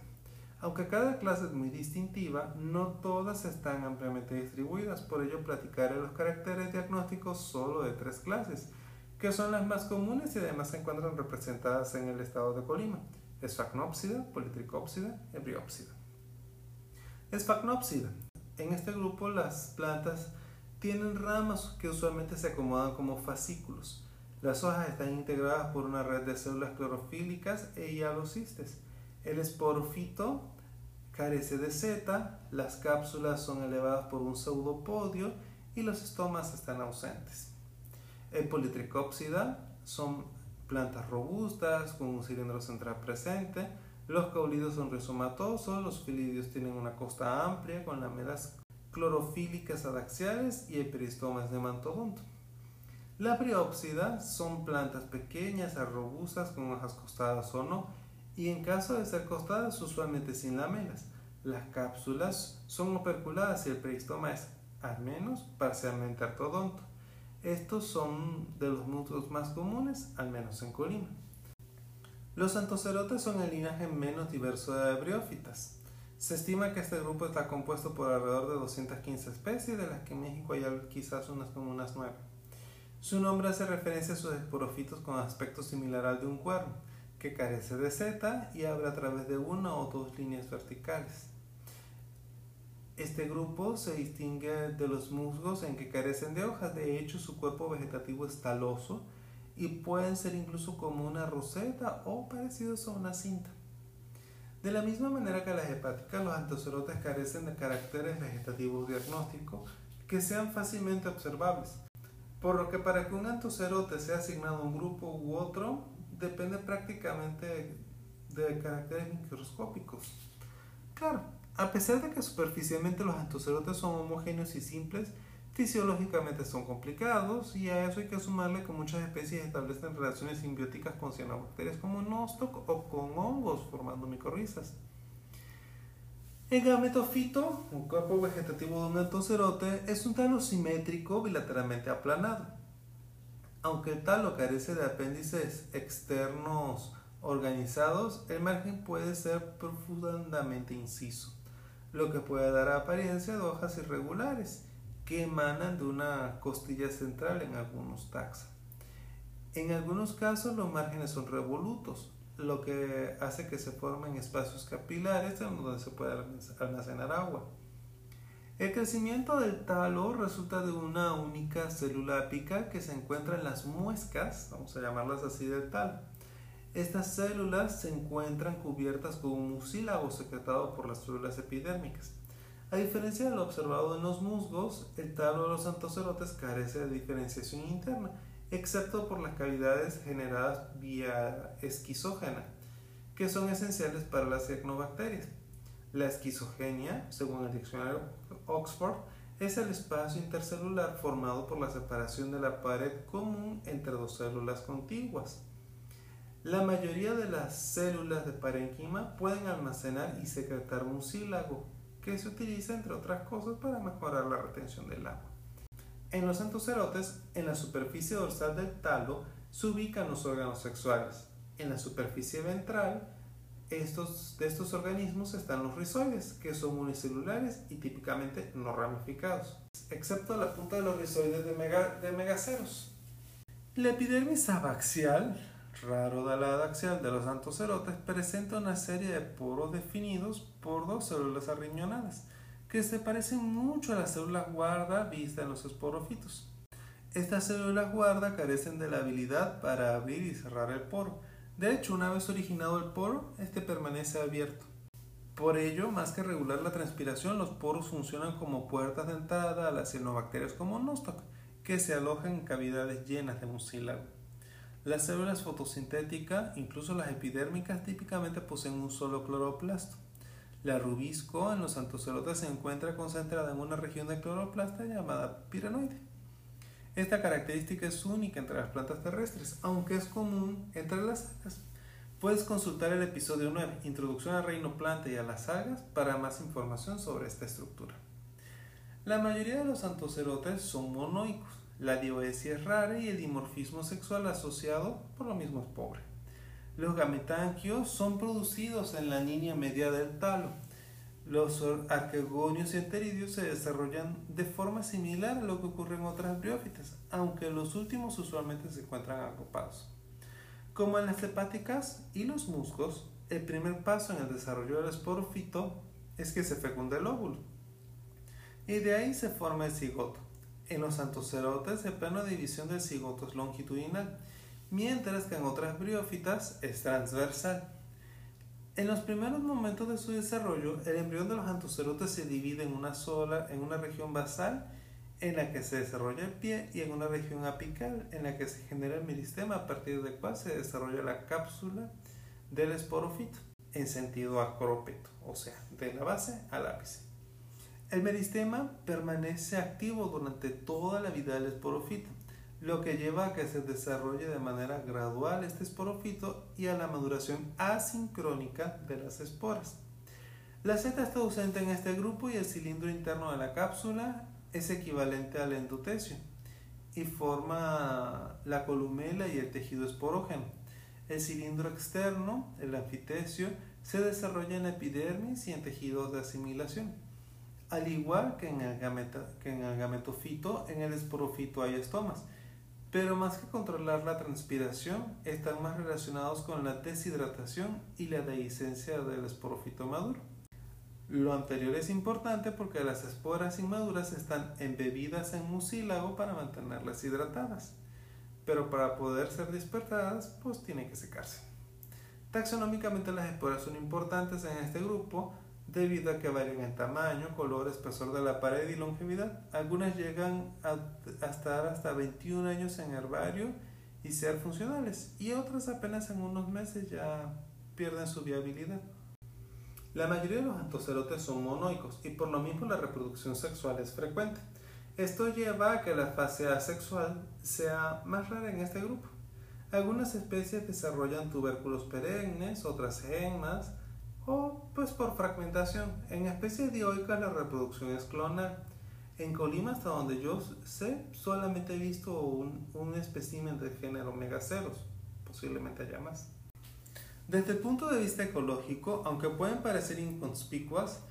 Aunque cada clase es muy distintiva, no todas están ampliamente distribuidas, por ello platicaré los caracteres diagnósticos solo de tres clases, que son las más comunes y además se encuentran representadas en el estado de Colima, Sphagnopsida, Politricopsida y Briopsida. Sphagnopsida. En este grupo las plantas tienen ramas que usualmente se acomodan como fascículos. Las hojas están integradas por una red de células clorofílicas e hialocistes. El esporofito carece de seta, las cápsulas son elevadas por un pseudopodio y los estomas están ausentes. El politricópsida son plantas robustas con un cilindro central presente, los caulidos son rizomatosos, los filidios tienen una costa amplia con lamelas clorofílicas adaxiales y el peristoma es de mantodonto. Las briópsidas son plantas pequeñas, robustas, con hojas costadas o no, y en caso de ser costadas, usualmente sin lamelas. Las cápsulas son operculadas y el peristoma es, al menos, parcialmente ortodonto. Estos son de los musgos más comunes, al menos en Colima. Los antocerotes son el linaje menos diverso de briófitas. Se estima que este grupo está compuesto por alrededor de 215 especies, de las que en México hay quizás unas unas 9. Su nombre hace referencia a sus esporofitos con aspecto similar al de un cuerno, que carece de seta y abre a través de una o dos líneas verticales. Este grupo se distingue de los musgos en que carecen de hojas, de hecho su cuerpo vegetativo es taloso, y pueden ser incluso como una roseta o parecidos a una cinta. De la misma manera que las hepáticas, los antocerotes carecen de caracteres vegetativos diagnósticos que sean fácilmente observables, por lo que para que un antocerote sea asignado a un grupo u otro depende prácticamente de caracteres microscópicos. Claro, A pesar de que superficialmente los antocerotes son homogéneos y simples, fisiológicamente son complicados y a eso hay que sumarle que muchas especies establecen relaciones simbióticas con cianobacterias como nostoc o con hongos formando micorrizas. El gametofito, un cuerpo vegetativo de un antocerote, es un talo simétrico bilateralmente aplanado. Aunque el talo carece de apéndices externos organizados, el margen puede ser profundamente inciso, lo que puede dar apariencia de hojas irregulares que emanan de una costilla central en algunos taxa. En algunos casos los márgenes son revolutos, lo que hace que se formen espacios capilares donde se puede almacenar agua. El crecimiento del talo resulta de una única célula apical que se encuentra en las muescas, vamos a llamarlas así, del talo. Estas células se encuentran cubiertas con un mucílago secretado por las células epidérmicas. A diferencia de lo observado en los musgos, el talo de los antocerotes carece de diferenciación interna, excepto por las cavidades generadas vía esquizógena, que son esenciales para las cianobacterias. La esquizogenia, según el diccionario Oxford, es el espacio intercelular formado por la separación de la pared común entre dos células contiguas. La mayoría de las células de parenquima pueden almacenar y secretar mucílago, que se utiliza entre otras cosas para mejorar la retención del agua. En los antocerotes, en la superficie dorsal del talo se ubican los órganos sexuales. En la superficie ventral estos, de estos organismos están los rizoides, que son unicelulares y típicamente no ramificados, excepto la punta de los rizoides de, de megaceros. La epidermis abaxial raro de la axial de los antocerotes presenta una serie de poros definidos por dos células arriñonadas, que se parecen mucho a las células guarda vistas en los esporofitos. Estas células guarda carecen de la habilidad para abrir y cerrar el poro. De hecho, una vez originado el poro, este permanece abierto. Por ello, más que regular la transpiración, los poros funcionan como puertas de entrada a las cianobacterias como Nostoc, que se alojan en cavidades llenas de mucílago. Las células fotosintéticas, incluso las epidérmicas, típicamente poseen un solo cloroplasto. La rubisco en los antocerotes se encuentra concentrada en una región de cloroplasta llamada pirenoide. Esta característica es única entre las plantas terrestres, aunque es común entre las algas. Puedes consultar el episodio 9, Introducción al reino planta y a las algas, para más información sobre esta estructura. La mayoría de los antocerotes son monoicos, la dioesia es rara y el dimorfismo sexual asociado por lo mismo es pobre. Los gametanquios son producidos en la línea media del talo. Los arquegonios y enteridios se desarrollan de forma similar a lo que ocurre en otras briófitas, aunque los últimos usualmente se encuentran agrupados. Como en las hepáticas y los musgos, el primer paso en el desarrollo del esporofito es que se fecunda el óvulo. Y de ahí se forma el cigoto. En los antocerotes el plano de división del cigoto es longitudinal, mientras que en otras briófitas es transversal. En los primeros momentos de su desarrollo, el embrión de los antocerotes se divide en una sola, en una región basal en la que se desarrolla el pie y en una región apical en la que se genera el meristema a partir del cual se desarrolla la cápsula del esporofito en sentido acrópeto, o sea, de la base al ápice. El meristema permanece activo durante toda la vida del esporofito, lo que lleva a que se desarrolle de manera gradual este esporofito y a la maduración asincrónica de las esporas. La seta está ausente en este grupo y el cilindro interno de la cápsula es equivalente al endotecio y forma la columela y el tejido esporógeno. El cilindro externo, el anfitecio, se desarrolla en epidermis y en tejidos de asimilación. Al igual que en, el que en el gametofito, en el esporofito hay estomas. Pero más que controlar la transpiración, están más relacionados con la deshidratación y la dehiscencia del esporofito maduro. Lo anterior es importante porque las esporas inmaduras están embebidas en mucílago para mantenerlas hidratadas, pero para poder ser despertadas, pues tienen que secarse. Taxonómicamente las esporas son importantes en este grupo debido a que varían en tamaño, color, espesor de la pared y longevidad. Algunas llegan a, estar hasta 21 años en herbario y ser funcionales y otras apenas en unos meses ya pierden su viabilidad. La mayoría de los antocerotes son monoicos y por lo mismo la reproducción sexual es frecuente. Esto lleva a que la fase asexual sea más rara en este grupo. Algunas especies desarrollan tubérculos perennes, otras gemas o pues por fragmentación. En especies dioicas la reproducción es clonal. En Colima, hasta donde yo sé, solamente he visto un, un espécimen de género megaceros, posiblemente haya más. Desde el punto de vista ecológico, aunque pueden parecer inconspicuas,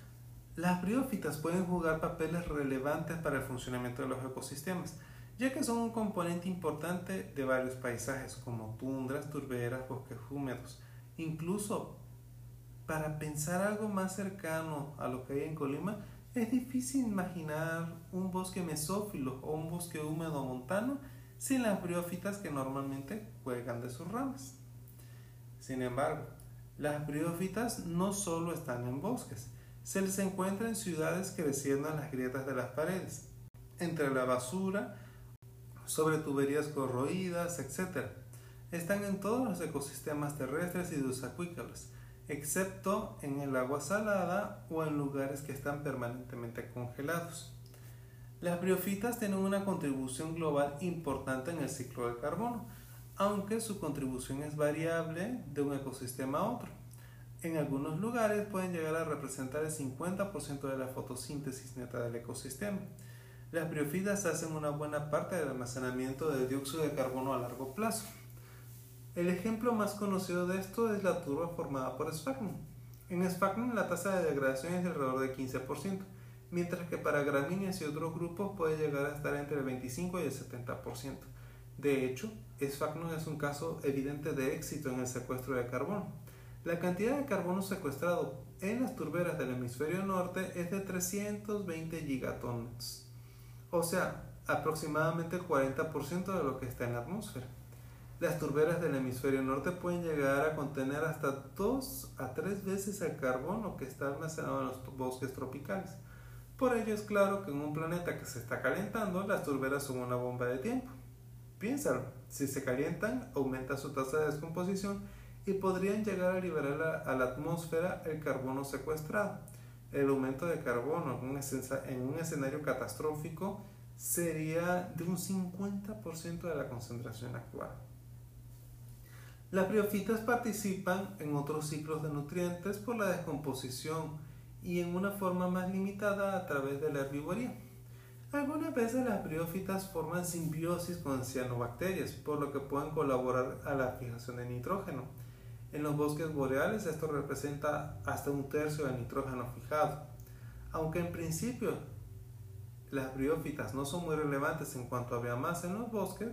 las briófitas pueden jugar papeles relevantes para el funcionamiento de los ecosistemas, ya que son un componente importante de varios paisajes como tundras, turberas, bosques húmedos. Incluso para pensar algo más cercano a lo que hay en Colima, es difícil imaginar un bosque mesófilo o un bosque húmedo montano sin las briófitas que normalmente cuelgan de sus ramas. Sin embargo, las briófitas no solo están en bosques, se les encuentra en ciudades creciendo en las grietas de las paredes, entre la basura, sobre tuberías corroídas, etc. Están en todos los ecosistemas terrestres y de los acuícolas, excepto en el agua salada o en lugares que están permanentemente congelados. Las briofitas tienen una contribución global importante en el ciclo del carbono, aunque su contribución es variable de un ecosistema a otro. En algunos lugares pueden llegar a representar el 50% de la fotosíntesis neta del ecosistema. Las briofitas hacen una buena parte del almacenamiento de dióxido de carbono a largo plazo. El ejemplo más conocido de esto es la turba formada por sphagnum. En sphagnum la tasa de degradación es de alrededor de 15%, mientras que para gramíneas y otros grupos puede llegar a estar entre el 25 y el 70%. De hecho, sphagnum es un caso evidente de éxito en el secuestro de carbono. La cantidad de carbono secuestrado en las turberas del hemisferio norte es de 320 gigatons, o sea, aproximadamente el 40% de lo que está en la atmósfera. Las turberas del hemisferio norte pueden llegar a contener hasta 2 a 3 veces el carbono que está almacenado en los bosques tropicales. Por ello es claro que en un planeta que se está calentando, las turberas son una bomba de tiempo. Piénsalo, si se calientan, aumenta su tasa de descomposición y podrían llegar a liberar a la atmósfera el carbono secuestrado. El aumento de carbono en un escenario catastrófico sería de un 50% de la concentración actual. Las briofitas participan en otros ciclos de nutrientes por la descomposición y en una forma más limitada a través de la herbivoría. Algunas veces las briófitas forman simbiosis con cianobacterias, por lo que pueden colaborar a la fijación de nitrógeno. En los bosques boreales esto representa hasta un tercio del nitrógeno fijado. Aunque en principio las briófitas no son muy relevantes en cuanto a biomasa en los bosques,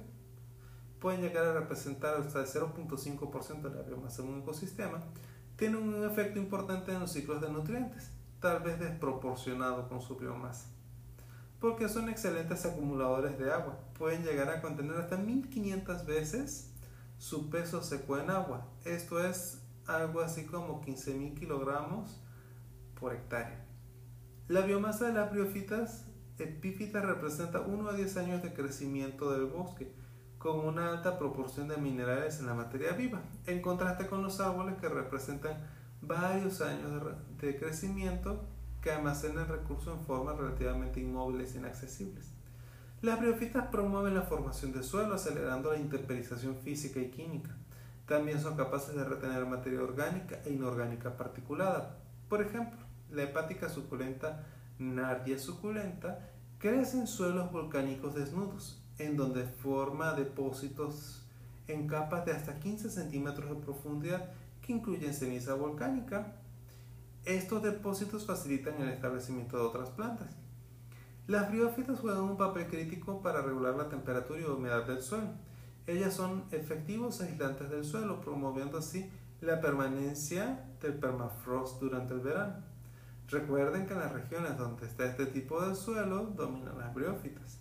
pueden llegar a representar hasta el 0.5% de la biomasa en un ecosistema, tienen un efecto importante en los ciclos de nutrientes, tal vez desproporcionado con su biomasa. Porque son excelentes acumuladores de agua, pueden llegar a contener hasta 1500 veces su peso seco en agua. Esto es algo así como 15.000 kilogramos por hectárea. La biomasa de las briófitas epífitas representa 1 a 10 años de crecimiento del bosque, con una alta proporción de minerales en la materia viva, en contraste con los árboles que representan varios años de crecimiento que almacenan recursos en formas relativamente inmóviles e inaccesibles. Las briofitas promueven la formación de suelo acelerando la intemperización física y química. También son capaces de retener materia orgánica e inorgánica particulada. Por ejemplo, la hepática suculenta Nardia suculenta crece en suelos volcánicos desnudos, en donde forma depósitos en capas de hasta 15 centímetros de profundidad que incluyen ceniza volcánica. Estos depósitos facilitan el establecimiento de otras plantas. Las briófitas juegan un papel crítico para regular la temperatura y humedad del suelo. Ellas son efectivos aislantes del suelo, promoviendo así la permanencia del permafrost durante el verano. Recuerden que en las regiones donde está este tipo de suelo dominan las briófitas.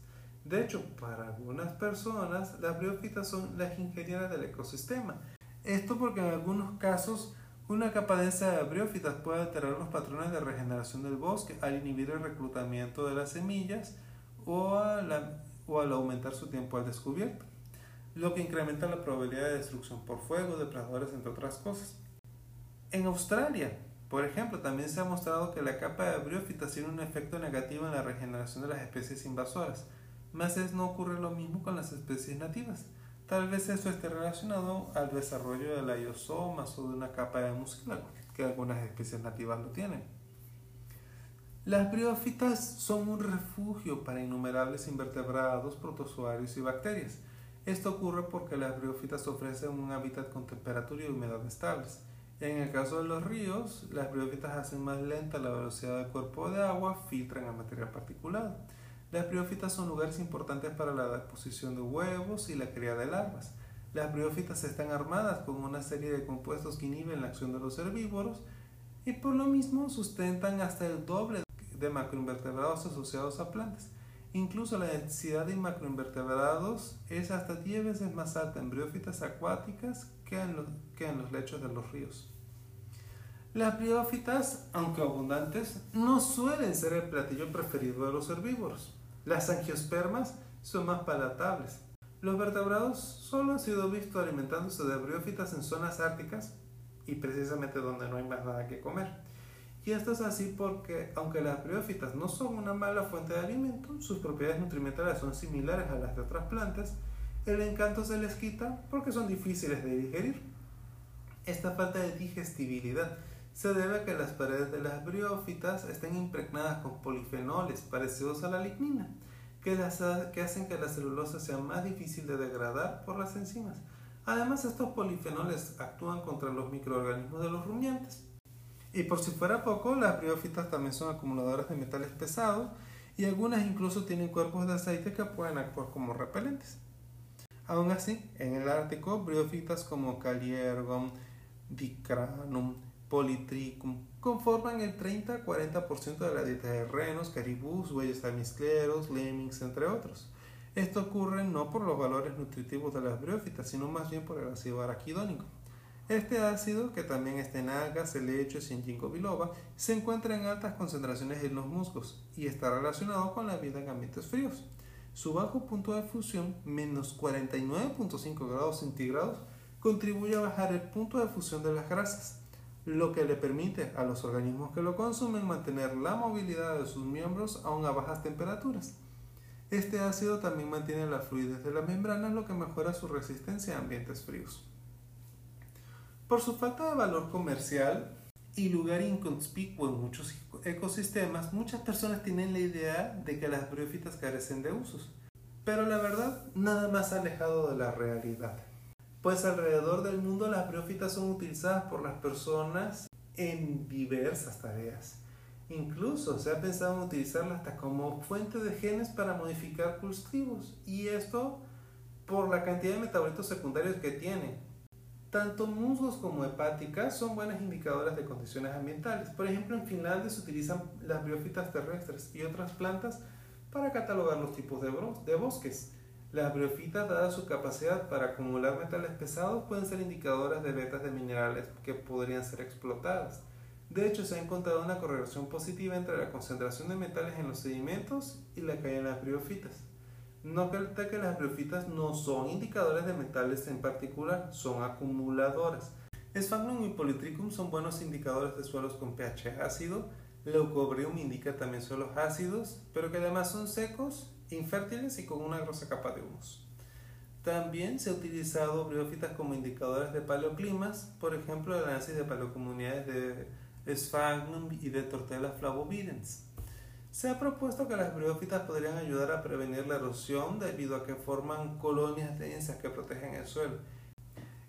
De hecho, para algunas personas, las briófitas son las ingenieras del ecosistema. Esto porque en algunos casos una capa densa de briófitas puede alterar los patrones de regeneración del bosque al inhibir el reclutamiento de las semillas o al, o al aumentar su tiempo al descubierto, lo que incrementa la probabilidad de destrucción por fuego, depredadores, entre otras cosas. En Australia, Por ejemplo, también se ha mostrado que la capa de briófitas tiene un efecto negativo en la regeneración de las especies invasoras, más es no ocurre lo mismo con las especies nativas. Tal vez eso esté relacionado al desarrollo de la iosomas o de una capa de mucílago, que algunas especies nativas lo tienen. Las briófitas son un refugio para innumerables invertebrados, protozoarios y bacterias. Esto ocurre porque las briófitas ofrecen un hábitat con temperatura y humedad estables. En el caso de los ríos, las briófitas hacen más lenta la velocidad del cuerpo de agua, filtran el material particulado. Las briófitas son lugares importantes para la deposición de huevos y la cría de larvas. Las briófitas están armadas con una serie de compuestos que inhiben la acción de los herbívoros y por lo mismo sustentan hasta el doble de macroinvertebrados asociados a plantas. Incluso la densidad de macroinvertebrados es hasta 10 veces más alta en briófitas acuáticas que en, los, que en los lechos de los ríos. Las briófitas, aunque abundantes, no suelen ser el platillo preferido de los herbívoros. Las angiospermas son más palatables. Los vertebrados solo han sido vistos alimentándose de briófitas en zonas árticas y precisamente donde no hay más nada que comer. Y esto es así porque, aunque las briófitas no son una mala fuente de alimento, sus propiedades nutrimentales son similares a las de otras plantas, el encanto se les quita porque son difíciles de digerir. Esta falta de digestibilidad se debe a que las paredes de las briófitas estén impregnadas con polifenoles parecidos a la lignina, que, que hacen que la celulosa sea más difícil de degradar por las enzimas. Además, estos polifenoles actúan contra los microorganismos de los rumiantes. Y por si fuera poco, las briófitas también son acumuladoras de metales pesados y algunas incluso tienen cuerpos de aceite que pueden actuar como repelentes. Aún así, en el Ártico, briófitas como Caliergum, Dicranum, Polytrichum conforman el 30-40% de la dieta de renos, caribús, bueyes almizcleros, lemmings, entre otros. Esto ocurre no por los valores nutritivos de las briófitas, sino más bien por el ácido araquidónico. Este ácido, que también está en algas, helechos y en ginkgo biloba, se encuentra en altas concentraciones en los musgos y está relacionado con la vida en ambientes fríos. Su bajo punto de fusión, menos 49.5 grados centígrados, contribuye a bajar el punto de fusión de las grasas lo que le permite a los organismos que lo consumen mantener la movilidad de sus miembros aún a bajas temperaturas. Este ácido también mantiene la fluidez de las membranas, lo que mejora su resistencia a ambientes fríos. Por su falta de valor comercial y lugar inconspicuo en muchos ecosistemas, muchas personas tienen la idea de que las briófitas carecen de usos. Pero la verdad, nada más alejado de la realidad pues alrededor del mundo las briófitas son utilizadas por las personas en diversas tareas. Incluso se ha pensado en utilizarlas hasta como fuente de genes para modificar cultivos y esto por la cantidad de metabolitos secundarios que tienen. Tanto musgos como hepáticas son buenas indicadoras de condiciones ambientales. Por ejemplo, en Finlandia se utilizan las briófitas terrestres y otras plantas para catalogar los tipos de, de bosques. Las briofitas, dada su capacidad para acumular metales pesados, pueden ser indicadoras de vetas de minerales que podrían ser explotadas. De hecho, se ha encontrado una correlación positiva entre la concentración de metales en los sedimentos y la caída en las briofitas. No obstante que las briofitas no son indicadores de metales en particular, son acumuladoras. Sphagnum y Polytrichum son buenos indicadores de suelos con pH ácido. Leucobrium indica también suelos ácidos, pero que además son secos infértiles y con una grosa capa de humus. También se ha utilizado briófitas como indicadores de paleoclimas, por ejemplo, el análisis de paleocomunidades de Sphagnum y de Tortella flavovidens. Se ha propuesto que las briófitas podrían ayudar a prevenir la erosión debido a que forman colonias densas que protegen el suelo.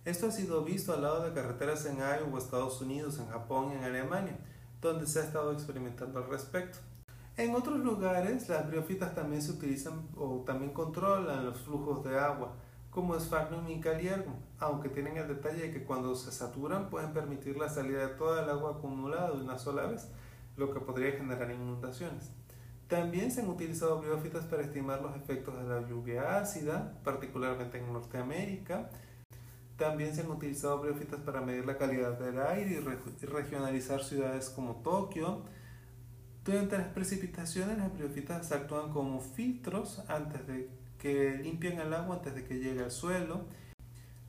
Esto ha sido visto al lado de carreteras en Iowa, Estados Unidos, en Japón y en Alemania, donde se ha estado experimentando al respecto. En otros lugares, las briófitas también se utilizan o también controlan los flujos de agua, como Sphagnum y Caliergum, aunque tienen el detalle de que cuando se saturan pueden permitir la salida de toda el agua acumulada de una sola vez, lo que podría generar inundaciones. También se han utilizado briófitas para estimar los efectos de la lluvia ácida, particularmente en Norteamérica. También se han utilizado briófitas para medir la calidad del aire y regionalizar ciudades como Tokio, durante las precipitaciones, las briófitas actúan como filtros antes de que limpien el agua antes de que llegue al suelo.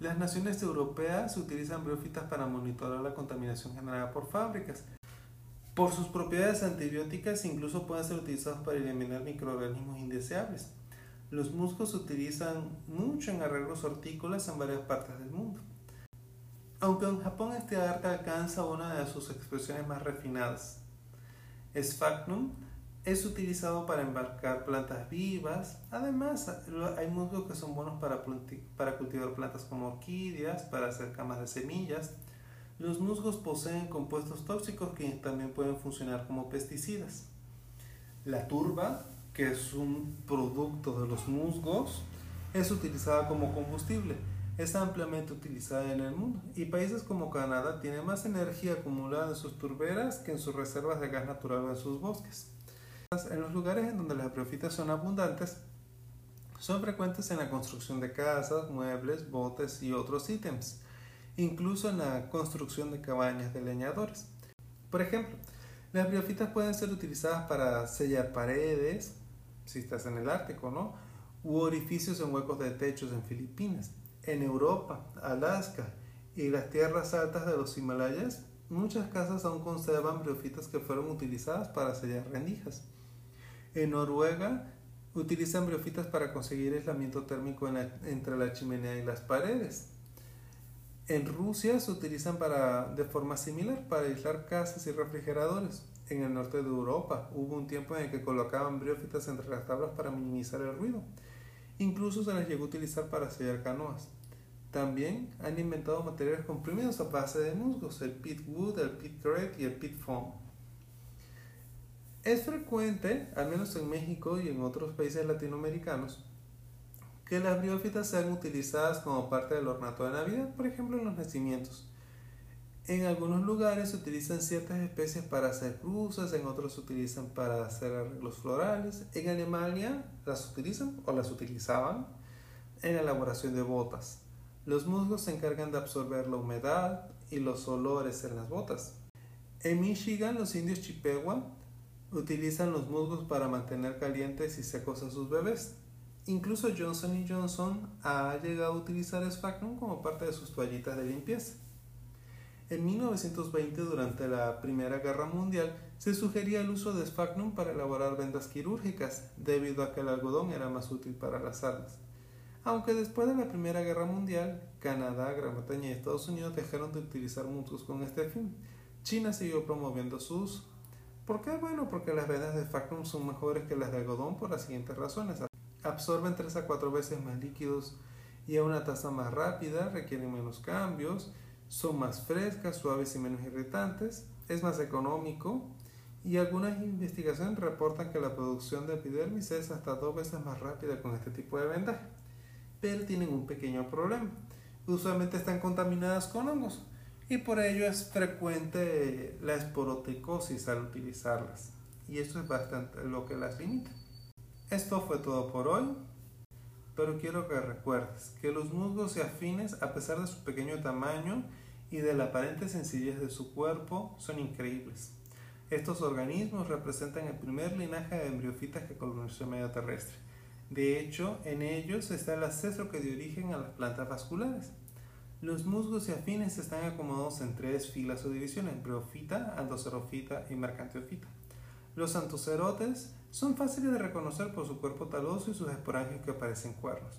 Las naciones europeas utilizan briófitas para monitorar la contaminación generada por fábricas. Por sus propiedades antibióticas incluso pueden ser utilizados para eliminar microorganismos indeseables. Los musgos se utilizan mucho en arreglos hortícolas en varias partes del mundo. Aunque en Japón este arte alcanza una de sus expresiones más refinadas. Sphagnum es utilizado para embarcar plantas vivas. Además, hay musgos que son buenos para, para cultivar plantas como orquídeas, para hacer camas de semillas. Los musgos poseen compuestos tóxicos que también pueden funcionar como pesticidas. La turba, que es un producto de los musgos, es utilizada como combustible. Es ampliamente utilizada en el mundo y países como Canadá tienen más energía acumulada en sus turberas que en sus reservas de gas natural o en sus bosques. En los lugares en donde las briofitas son abundantes, son frecuentes en la construcción de casas, muebles, botes y otros ítems, incluso en la construcción de cabañas de leñadores. Por ejemplo, las briofitas pueden ser utilizadas para sellar paredes, si estás en el Ártico, ¿no? U orificios en huecos de techos en Filipinas. En Europa, Alaska y las tierras altas de los Himalayas, muchas casas aún conservan briofitas que fueron utilizadas para sellar rendijas. En Noruega utilizan briofitas para conseguir aislamiento térmico entre la chimenea y las paredes. En Rusia se utilizan para, de forma similar para aislar casas y refrigeradores. En el norte de Europa hubo un tiempo en el que colocaban briofitas entre las tablas para minimizar el ruido. Incluso se las llegó a utilizar para sellar canoas. También han inventado materiales comprimidos a base de musgos, el pit wood, el pit crate y el pit foam. Es frecuente, al menos en México y en otros países latinoamericanos, que las briófitas sean utilizadas como parte del ornato de Navidad, por ejemplo en los nacimientos. En algunos lugares se utilizan ciertas especies para hacer cruces, en otros se utilizan para hacer arreglos florales. En Alemania las utilizan o las utilizaban en la elaboración de botas. Los musgos se encargan de absorber la humedad y los olores en las botas. En Michigan los indios Chippewa utilizan los musgos para mantener calientes y secos a sus bebés. Incluso Johnson Johnson ha llegado a utilizar Sphagnum como parte de sus toallitas de limpieza. En 1920, durante la Primera Guerra Mundial, se sugería el uso de Sphagnum para elaborar vendas quirúrgicas, debido a que el algodón era más útil para las armas. Aunque después de la Primera Guerra Mundial, Canadá, Gran Bretaña y Estados Unidos dejaron de utilizar musgos con este fin, China siguió promoviendo su uso. ¿Por qué? Bueno, porque las vendas de Sphagnum son mejores que las de algodón por las siguientes razones. Absorben 3 a 4 veces más líquidos y a una tasa más rápida, requieren menos cambios, son más frescas, suaves y menos irritantes, es más económico y algunas investigaciones reportan que la producción de epidermis es hasta dos veces más rápida con este tipo de vendaje. Pero tienen un pequeño problema. Usualmente están contaminadas con hongos y por ello es frecuente la esporoticosis al utilizarlas y esto es bastante lo que las limita. Esto fue todo por hoy, pero quiero que recuerdes que los musgos y afines, a pesar de su pequeño tamaño y de la aparente sencillez de su cuerpo, son increíbles. Estos organismos representan el primer linaje de embriofitas que colonizó el medio terrestre. De hecho, en ellos está el ancestro que dio origen a las plantas vasculares. Los musgos y afines están acomodados en tres filas o divisiones, briofita, antocerofita y mercantiofita. Los antocerotes son fáciles de reconocer por su cuerpo taloso y sus esporangios que parecen cuernos.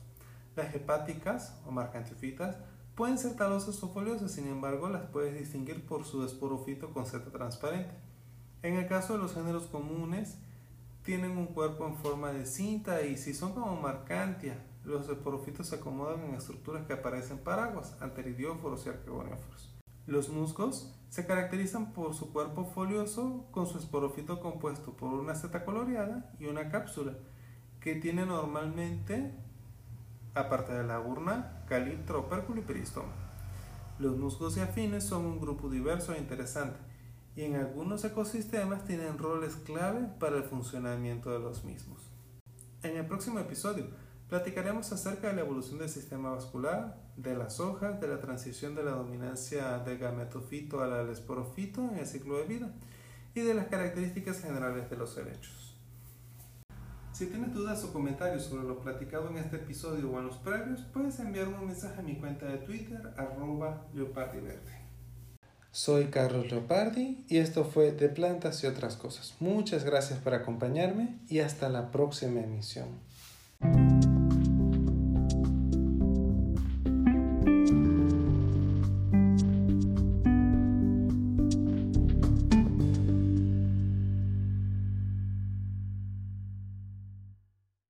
Las hepáticas o marcantiofitas pueden ser talosas o foliosas, sin embargo las puedes distinguir por su esporofito con seta transparente. En el caso de los géneros comunes, tienen un cuerpo en forma de cinta y si son como marcantia, los esporofitos se acomodan en estructuras que aparecen paraguas, anteridióforos y arquegonióforos. Los musgos se caracterizan por su cuerpo folioso con su esporofito compuesto por una seta coloreada y una cápsula que tiene normalmente, aparte de la urna, caliptro, opérculo y peristoma. Los musgos y afines son un grupo diverso e interesante y en algunos ecosistemas tienen roles clave para el funcionamiento de los mismos. En el próximo episodio Platicaremos acerca de la evolución del sistema vascular, de las hojas, de la transición de la dominancia del gametofito al esporofito en el ciclo de vida y de las características generales de los helechos. Si tienes dudas o comentarios sobre lo platicado en este episodio o en los previos, puedes enviarme un mensaje a mi cuenta de Twitter, arroba leopardiverde. Soy Carlos Leopardi y esto fue De Plantas y otras cosas. Muchas gracias por acompañarme y hasta la próxima emisión.